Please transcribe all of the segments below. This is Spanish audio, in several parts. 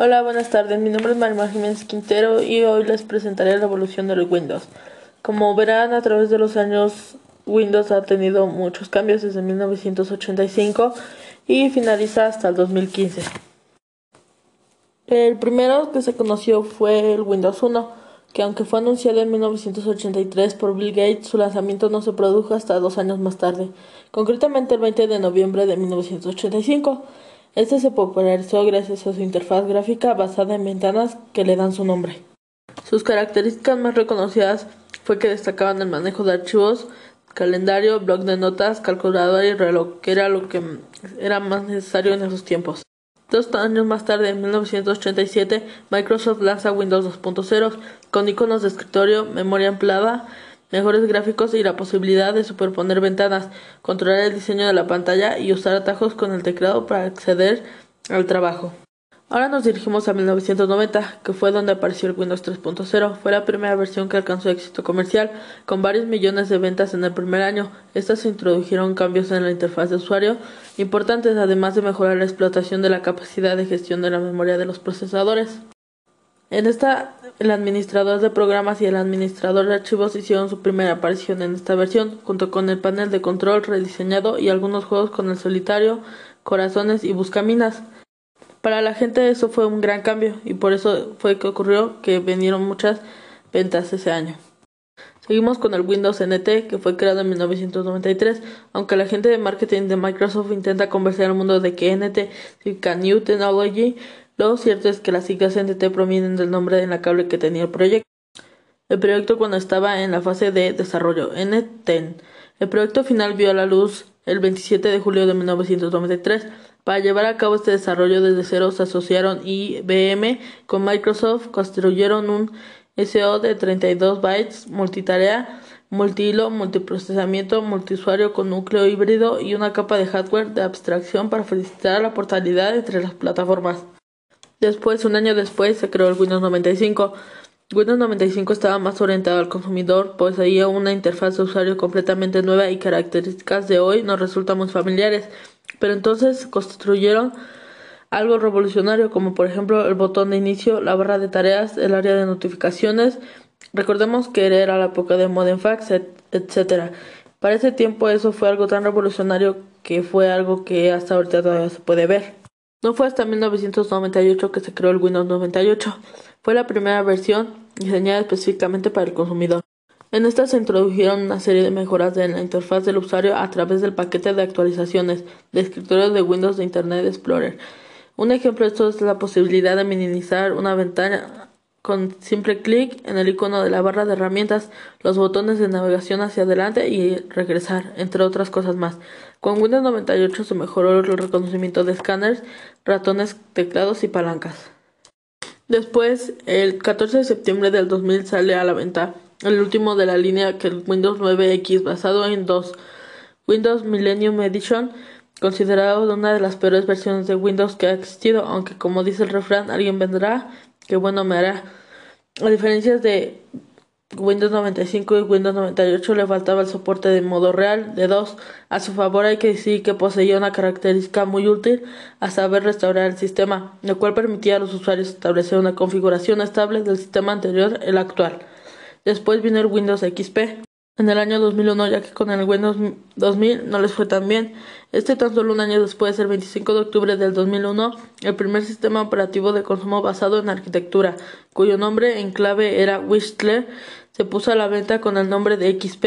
Hola, buenas tardes. Mi nombre es María Jiménez Quintero y hoy les presentaré la evolución de los Windows. Como verán, a través de los años, Windows ha tenido muchos cambios desde 1985 y finaliza hasta el 2015. El primero que se conoció fue el Windows 1, que aunque fue anunciado en 1983 por Bill Gates, su lanzamiento no se produjo hasta dos años más tarde, concretamente el 20 de noviembre de 1985. Este se popularizó gracias a su interfaz gráfica basada en ventanas que le dan su nombre. Sus características más reconocidas fue que destacaban el manejo de archivos, calendario, blog de notas, calculadora y reloj, que era lo que era más necesario en esos tiempos. Dos años más tarde, en 1987, Microsoft lanza Windows 2.0 con iconos de escritorio, memoria ampliada, mejores gráficos y la posibilidad de superponer ventanas, controlar el diseño de la pantalla y usar atajos con el teclado para acceder al trabajo. Ahora nos dirigimos a 1990, que fue donde apareció el Windows 3.0. Fue la primera versión que alcanzó éxito comercial, con varios millones de ventas en el primer año. Estas introdujeron cambios en la interfaz de usuario importantes, además de mejorar la explotación de la capacidad de gestión de la memoria de los procesadores. En esta, el administrador de programas y el administrador de archivos hicieron su primera aparición en esta versión, junto con el panel de control rediseñado y algunos juegos con el solitario, corazones y buscaminas. Para la gente eso fue un gran cambio y por eso fue que ocurrió que vinieron muchas ventas ese año. Seguimos con el Windows NT que fue creado en 1993, aunque la gente de marketing de Microsoft intenta convencer al mundo de que NT significa New Technology, lo cierto es que las siglas NT provienen del nombre en la cable que tenía el proyecto. El proyecto cuando estaba en la fase de desarrollo, NTEN. El proyecto final vio a la luz el 27 de julio de 1993. Para llevar a cabo este desarrollo desde cero se asociaron IBM con Microsoft, construyeron un SO de 32 bytes, multitarea, multihilo, multiprocesamiento, multiusuario con núcleo híbrido y una capa de hardware de abstracción para facilitar la portabilidad entre las plataformas. Después, un año después, se creó el Windows 95. Windows 95 estaba más orientado al consumidor, poseía una interfaz de usuario completamente nueva y características de hoy nos resultan muy familiares, pero entonces construyeron algo revolucionario como por ejemplo el botón de inicio, la barra de tareas, el área de notificaciones. Recordemos que era la época de Modern Fax, etc. Para ese tiempo eso fue algo tan revolucionario que fue algo que hasta ahorita todavía se puede ver. No fue hasta 1998 que se creó el Windows 98. Fue la primera versión diseñada específicamente para el consumidor. En esta se introdujeron una serie de mejoras en la interfaz del usuario a través del paquete de actualizaciones de escritorio de Windows de Internet Explorer. Un ejemplo de esto es la posibilidad de minimizar una ventana con simple clic en el icono de la barra de herramientas, los botones de navegación hacia adelante y regresar, entre otras cosas más. Con Windows 98 se mejoró el reconocimiento de escáneres, ratones, teclados y palancas. Después, el 14 de septiembre del 2000 sale a la venta el último de la línea que el Windows 9X basado en dos Windows Millennium Edition considerado una de las peores versiones de Windows que ha existido, aunque como dice el refrán, alguien vendrá que bueno me hará. A diferencia de Windows 95 y Windows 98 le faltaba el soporte de modo real de dos. A su favor hay que decir que poseía una característica muy útil a saber restaurar el sistema, lo cual permitía a los usuarios establecer una configuración estable del sistema anterior el actual. Después vino el Windows XP en el año 2001, ya que con el Windows 2000 no les fue tan bien. Este tan solo un año después, el 25 de octubre del 2001, el primer sistema operativo de consumo basado en arquitectura, cuyo nombre en clave era Whistler, se puso a la venta con el nombre de XP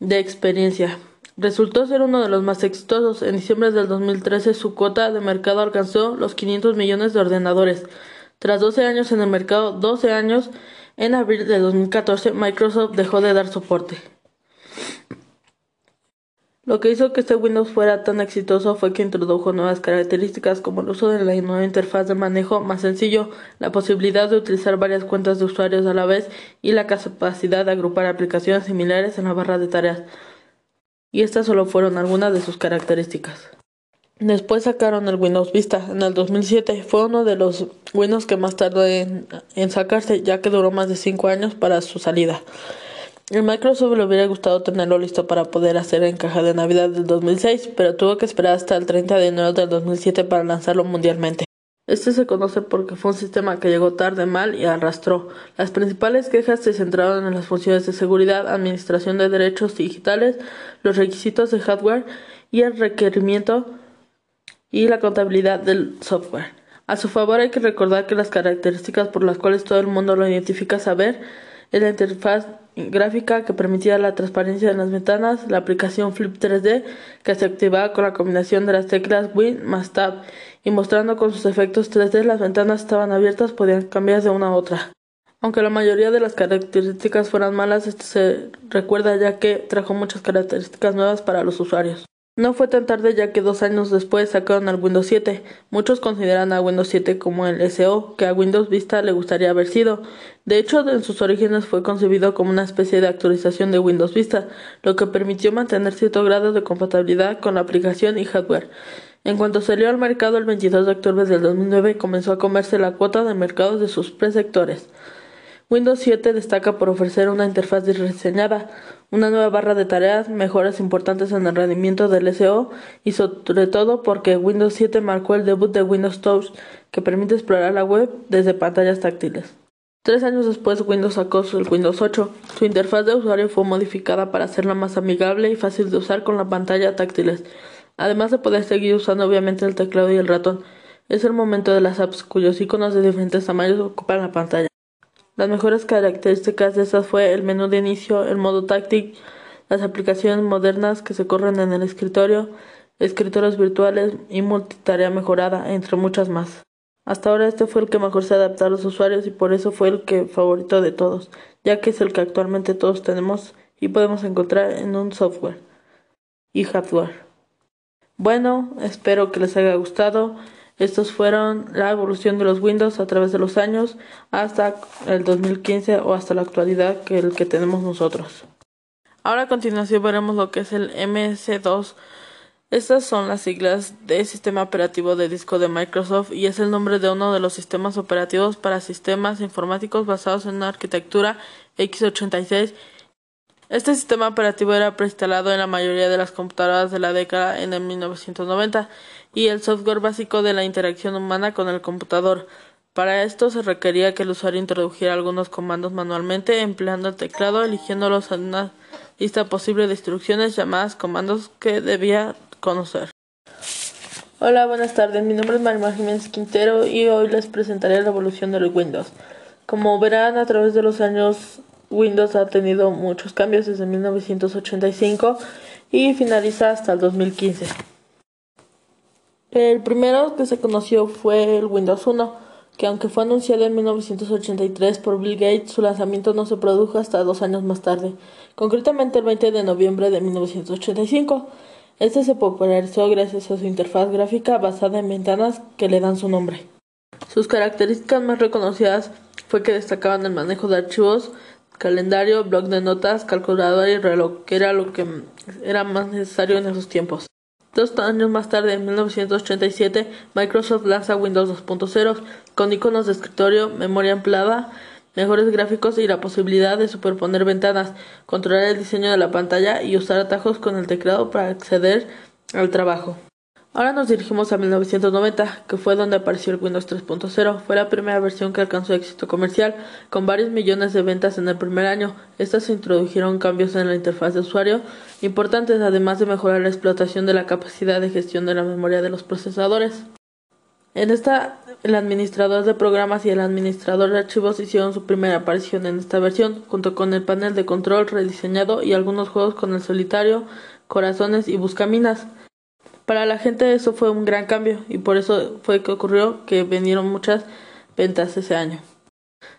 de experiencia. Resultó ser uno de los más exitosos. En diciembre del 2013 su cuota de mercado alcanzó los 500 millones de ordenadores. Tras 12 años en el mercado, 12 años, en abril de 2014 Microsoft dejó de dar soporte. Lo que hizo que este Windows fuera tan exitoso fue que introdujo nuevas características como el uso de la nueva interfaz de manejo más sencillo, la posibilidad de utilizar varias cuentas de usuarios a la vez y la capacidad de agrupar aplicaciones similares en la barra de tareas. Y estas solo fueron algunas de sus características. Después sacaron el Windows Vista en el 2007. Fue uno de los Windows que más tardó en, sacarse, ya que duró más de 5 años para su salida. El Microsoft le hubiera gustado tenerlo listo para poder hacer en caja de Navidad del 2006, pero tuvo que esperar hasta el 30 de enero del 2007 para lanzarlo mundialmente. Este se conoce porque fue un sistema que llegó tarde, mal y arrastró. Las principales quejas se centraron en las funciones de seguridad, administración de derechos digitales, los requisitos de hardware y el requerimiento y la contabilidad del software. A su favor hay que recordar que las características por las cuales todo el mundo lo identifica saber es la interfaz gráfica que permitía la transparencia en las ventanas, la aplicación Flip 3D que se activaba con la combinación de las teclas Win más Tab y mostrando con sus efectos 3D las ventanas estaban abiertas podían cambiar de una a otra. Aunque la mayoría de las características fueran malas, esto se recuerda ya que trajo muchas características nuevas para los usuarios. No fue tan tarde ya que dos años después sacaron al Windows 7. Muchos consideran a Windows 7 como el SO que a Windows Vista le gustaría haber sido. De hecho, en sus orígenes fue concebido como una especie de actualización de Windows Vista, lo que permitió mantener cierto grado de compatibilidad con la aplicación y hardware. En cuanto salió al mercado el 22 de octubre del 2009, comenzó a comerse la cuota de mercado de sus presectores. Windows 7 destaca por ofrecer una interfaz diseñada, una nueva barra de tareas, mejoras importantes en el rendimiento del SEO y sobre todo porque Windows 7 marcó el debut de Windows Touch, que permite explorar la web desde pantallas táctiles. Tres años después, Windows sacó el Windows 8. Su interfaz de usuario fue modificada para hacerla más amigable y fácil de usar con la pantalla táctiles, además de poder seguir usando obviamente el teclado y el ratón. Es el momento de las apps cuyos iconos de diferentes tamaños ocupan la pantalla. Las mejores características de estas fue el menú de inicio, el modo táctil, las aplicaciones modernas que se corren en el escritorio, escritorios virtuales y multitarea mejorada, entre muchas más. Hasta ahora este fue el que mejor se adaptó a los usuarios y por eso fue el que favorito de todos, ya que es el que actualmente todos tenemos y podemos encontrar en un software y hardware. Bueno, espero que les haya gustado. Estos fueron la evolución de los Windows a través de los años hasta el 2015 o hasta la actualidad que el que tenemos nosotros. Ahora a continuación veremos lo que es el MS2. Estas son las siglas de Sistema Operativo de Disco de Microsoft y es el nombre de uno de los sistemas operativos para sistemas informáticos basados en una arquitectura x86 este sistema operativo era preinstalado en la mayoría de las computadoras de la década en el 1990 y el software básico de la interacción humana con el computador. Para esto se requería que el usuario introdujera algunos comandos manualmente empleando el teclado, eligiéndolos en una lista posible de instrucciones llamadas comandos que debía conocer. Hola, buenas tardes. Mi nombre es María Jiménez Quintero y hoy les presentaré la evolución del Windows. Como verán, a través de los años Windows ha tenido muchos cambios desde 1985 y finaliza hasta el 2015. El primero que se conoció fue el Windows 1, que aunque fue anunciado en 1983 por Bill Gates, su lanzamiento no se produjo hasta dos años más tarde, concretamente el 20 de noviembre de 1985. Este se popularizó gracias a su interfaz gráfica basada en ventanas que le dan su nombre. Sus características más reconocidas fue que destacaban el manejo de archivos calendario, blog de notas, calculadora y reloj, que era lo que era más necesario en esos tiempos. Dos años más tarde, en 1987, Microsoft lanza Windows 2.0 con iconos de escritorio, memoria ampliada, mejores gráficos y la posibilidad de superponer ventanas, controlar el diseño de la pantalla y usar atajos con el teclado para acceder al trabajo. Ahora nos dirigimos a 1990, que fue donde apareció el Windows 3.0. Fue la primera versión que alcanzó éxito comercial, con varios millones de ventas en el primer año. Estas introdujeron cambios en la interfaz de usuario importantes, además de mejorar la explotación de la capacidad de gestión de la memoria de los procesadores. En esta, el administrador de programas y el administrador de archivos hicieron su primera aparición en esta versión, junto con el panel de control rediseñado y algunos juegos con el solitario, corazones y buscaminas. Para la gente eso fue un gran cambio y por eso fue que ocurrió que vinieron muchas ventas ese año.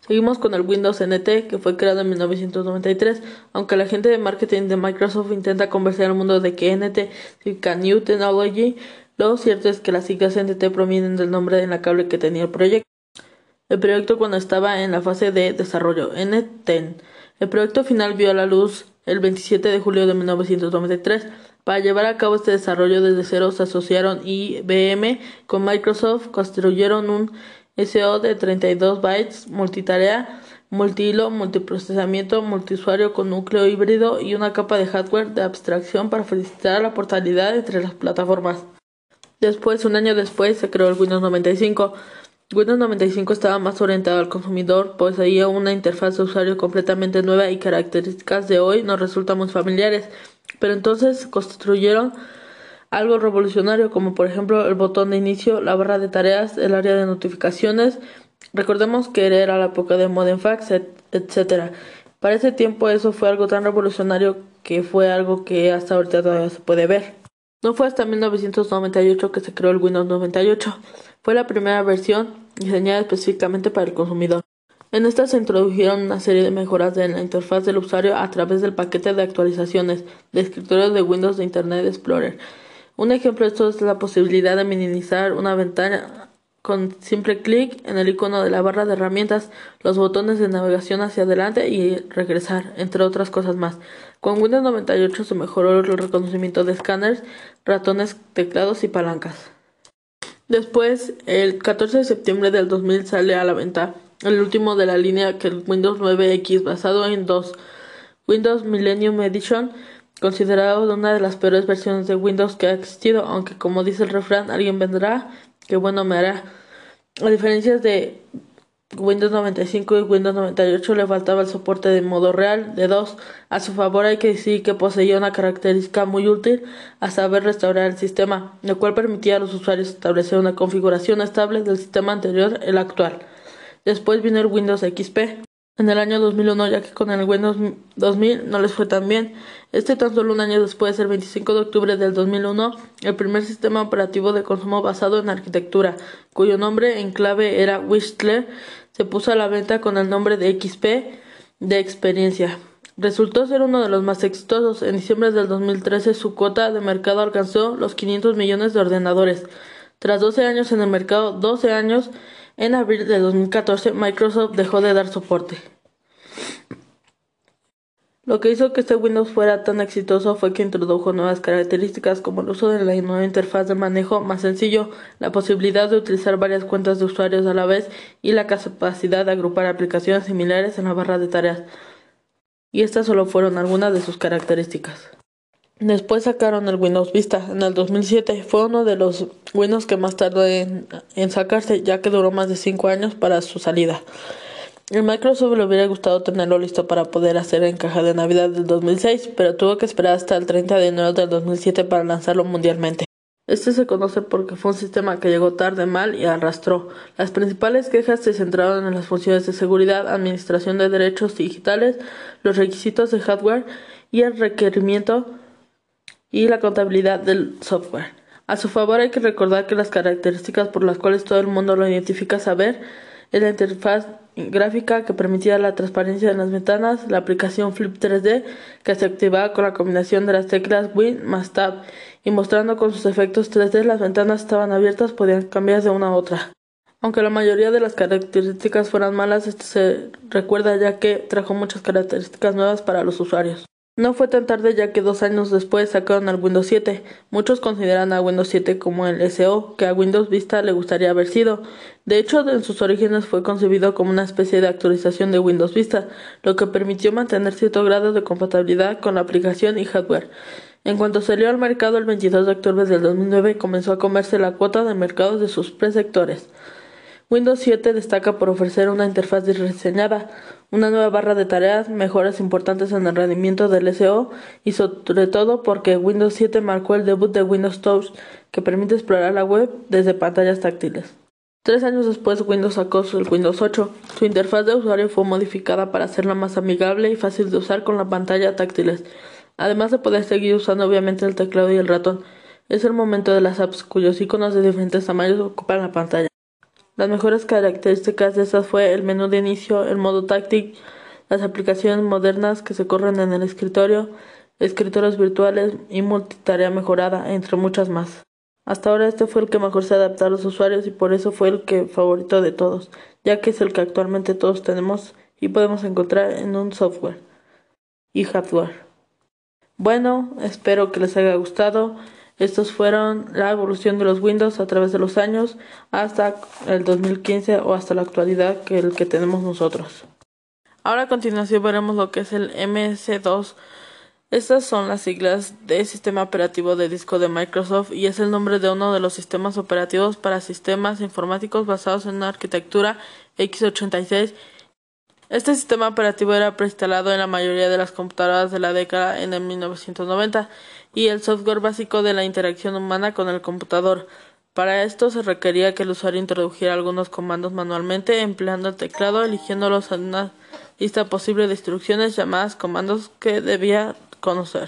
Seguimos con el Windows NT, que fue creado en 1993, aunque la gente de marketing de Microsoft intenta convencer al mundo de que NT significa New Technology, lo cierto es que las siglas NT provienen del nombre de la cable que tenía el proyecto. El proyecto cuando estaba en la fase de desarrollo, NTEN. El proyecto final vio a la luz el 27 de julio de 1993 para llevar a cabo este desarrollo desde cero se asociaron IBM con Microsoft, construyeron un SO de 32 bytes, multitarea, multihilo, multiprocesamiento, multiusuario con núcleo híbrido y una capa de hardware de abstracción para facilitar la portabilidad entre las plataformas. Después, un año después, se creó el Windows 95. Windows 95 estaba más orientado al consumidor, poseía una interfaz de usuario completamente nueva y características de hoy nos resultan muy familiares. Pero entonces construyeron algo revolucionario como por ejemplo el botón de inicio, la barra de tareas, el área de notificaciones. Recordemos que era la época de Modern Fax, etc. Para ese tiempo eso fue algo tan revolucionario que fue algo que hasta ahorita todavía se puede ver. No fue hasta 1998 que se creó el Windows 98. Fue la primera versión diseñada específicamente para el consumidor. En esta se introdujeron una serie de mejoras en la interfaz del usuario a través del paquete de actualizaciones de escritorio de Windows de Internet Explorer. Un ejemplo de esto es la posibilidad de minimizar una ventana con simple clic en el icono de la barra de herramientas, los botones de navegación hacia adelante y regresar, entre otras cosas más. Con Windows 98 se mejoró el reconocimiento de escáneres, ratones, teclados y palancas. Después, el 14 de septiembre del 2000 sale a la venta el último de la línea que el Windows 9X basado en dos Windows Millennium Edition, considerado una de las peores versiones de Windows que ha existido, aunque como dice el refrán, alguien vendrá, que bueno me hará. A diferencia de Windows 95 y Windows 98 le faltaba el soporte de modo real de dos. A su favor hay que decir que poseía una característica muy útil a saber restaurar el sistema, lo cual permitía a los usuarios establecer una configuración estable del sistema anterior el actual. Después vino el Windows XP en el año 2001, ya que con el Windows 2000 no les fue tan bien. Este tan solo un año después, el 25 de octubre del 2001, el primer sistema operativo de consumo basado en arquitectura, cuyo nombre en clave era Whistler, se puso a la venta con el nombre de XP de experiencia. Resultó ser uno de los más exitosos. En diciembre del 2013 su cuota de mercado alcanzó los 500 millones de ordenadores. Tras 12 años en el mercado, 12 años, en abril de 2014 Microsoft dejó de dar soporte. Lo que hizo que este Windows fuera tan exitoso fue que introdujo nuevas características como el uso de la nueva interfaz de manejo más sencillo, la posibilidad de utilizar varias cuentas de usuarios a la vez y la capacidad de agrupar aplicaciones similares en la barra de tareas. Y estas solo fueron algunas de sus características. Después sacaron el Windows Vista en el 2007. Fue uno de los Windows que más tardó en, sacarse, ya que duró más de 5 años para su salida. El Microsoft le hubiera gustado tenerlo listo para poder hacer en caja de Navidad del 2006, pero tuvo que esperar hasta el 30 de enero del 2007 para lanzarlo mundialmente. Este se conoce porque fue un sistema que llegó tarde, mal y arrastró. Las principales quejas se centraron en las funciones de seguridad, administración de derechos digitales, los requisitos de hardware y el requerimiento y la contabilidad del software. A su favor hay que recordar que las características por las cuales todo el mundo lo identifica saber es la interfaz gráfica que permitía la transparencia de las ventanas, la aplicación Flip 3D que se activaba con la combinación de las teclas Win más Tab y mostrando con sus efectos 3D las ventanas estaban abiertas podían cambiar de una a otra. Aunque la mayoría de las características fueran malas, esto se recuerda ya que trajo muchas características nuevas para los usuarios. No fue tan tarde ya que dos años después sacaron al Windows 7. Muchos consideran a Windows 7 como el SO que a Windows Vista le gustaría haber sido. De hecho, en sus orígenes fue concebido como una especie de actualización de Windows Vista, lo que permitió mantener cierto grado de compatibilidad con la aplicación y hardware. En cuanto salió al mercado el 22 de octubre del 2009, comenzó a comerse la cuota de mercado de sus presectores. Windows 7 destaca por ofrecer una interfaz diseñada, una nueva barra de tareas, mejoras importantes en el rendimiento del SEO y sobre todo porque Windows 7 marcó el debut de Windows Touch, que permite explorar la web desde pantallas táctiles. Tres años después, Windows sacó el Windows 8. Su interfaz de usuario fue modificada para hacerla más amigable y fácil de usar con la pantalla táctiles, además de poder seguir usando obviamente el teclado y el ratón. Es el momento de las apps cuyos iconos de diferentes tamaños ocupan la pantalla. Las mejores características de estas fue el menú de inicio, el modo táctil, las aplicaciones modernas que se corren en el escritorio, escritorios virtuales y multitarea mejorada, entre muchas más. Hasta ahora este fue el que mejor se adaptó a los usuarios y por eso fue el que favorito de todos, ya que es el que actualmente todos tenemos y podemos encontrar en un software y hardware. Bueno, espero que les haya gustado. Estos fueron la evolución de los Windows a través de los años hasta el 2015 o hasta la actualidad que el que tenemos nosotros. Ahora a continuación veremos lo que es el MS2. Estas son las siglas de Sistema Operativo de Disco de Microsoft y es el nombre de uno de los sistemas operativos para sistemas informáticos basados en una arquitectura x86. Este sistema operativo era preinstalado en la mayoría de las computadoras de la década en el 1990 y el software básico de la interacción humana con el computador. Para esto se requería que el usuario introdujera algunos comandos manualmente empleando el teclado, eligiéndolos en una lista posible de instrucciones llamadas comandos que debía conocer.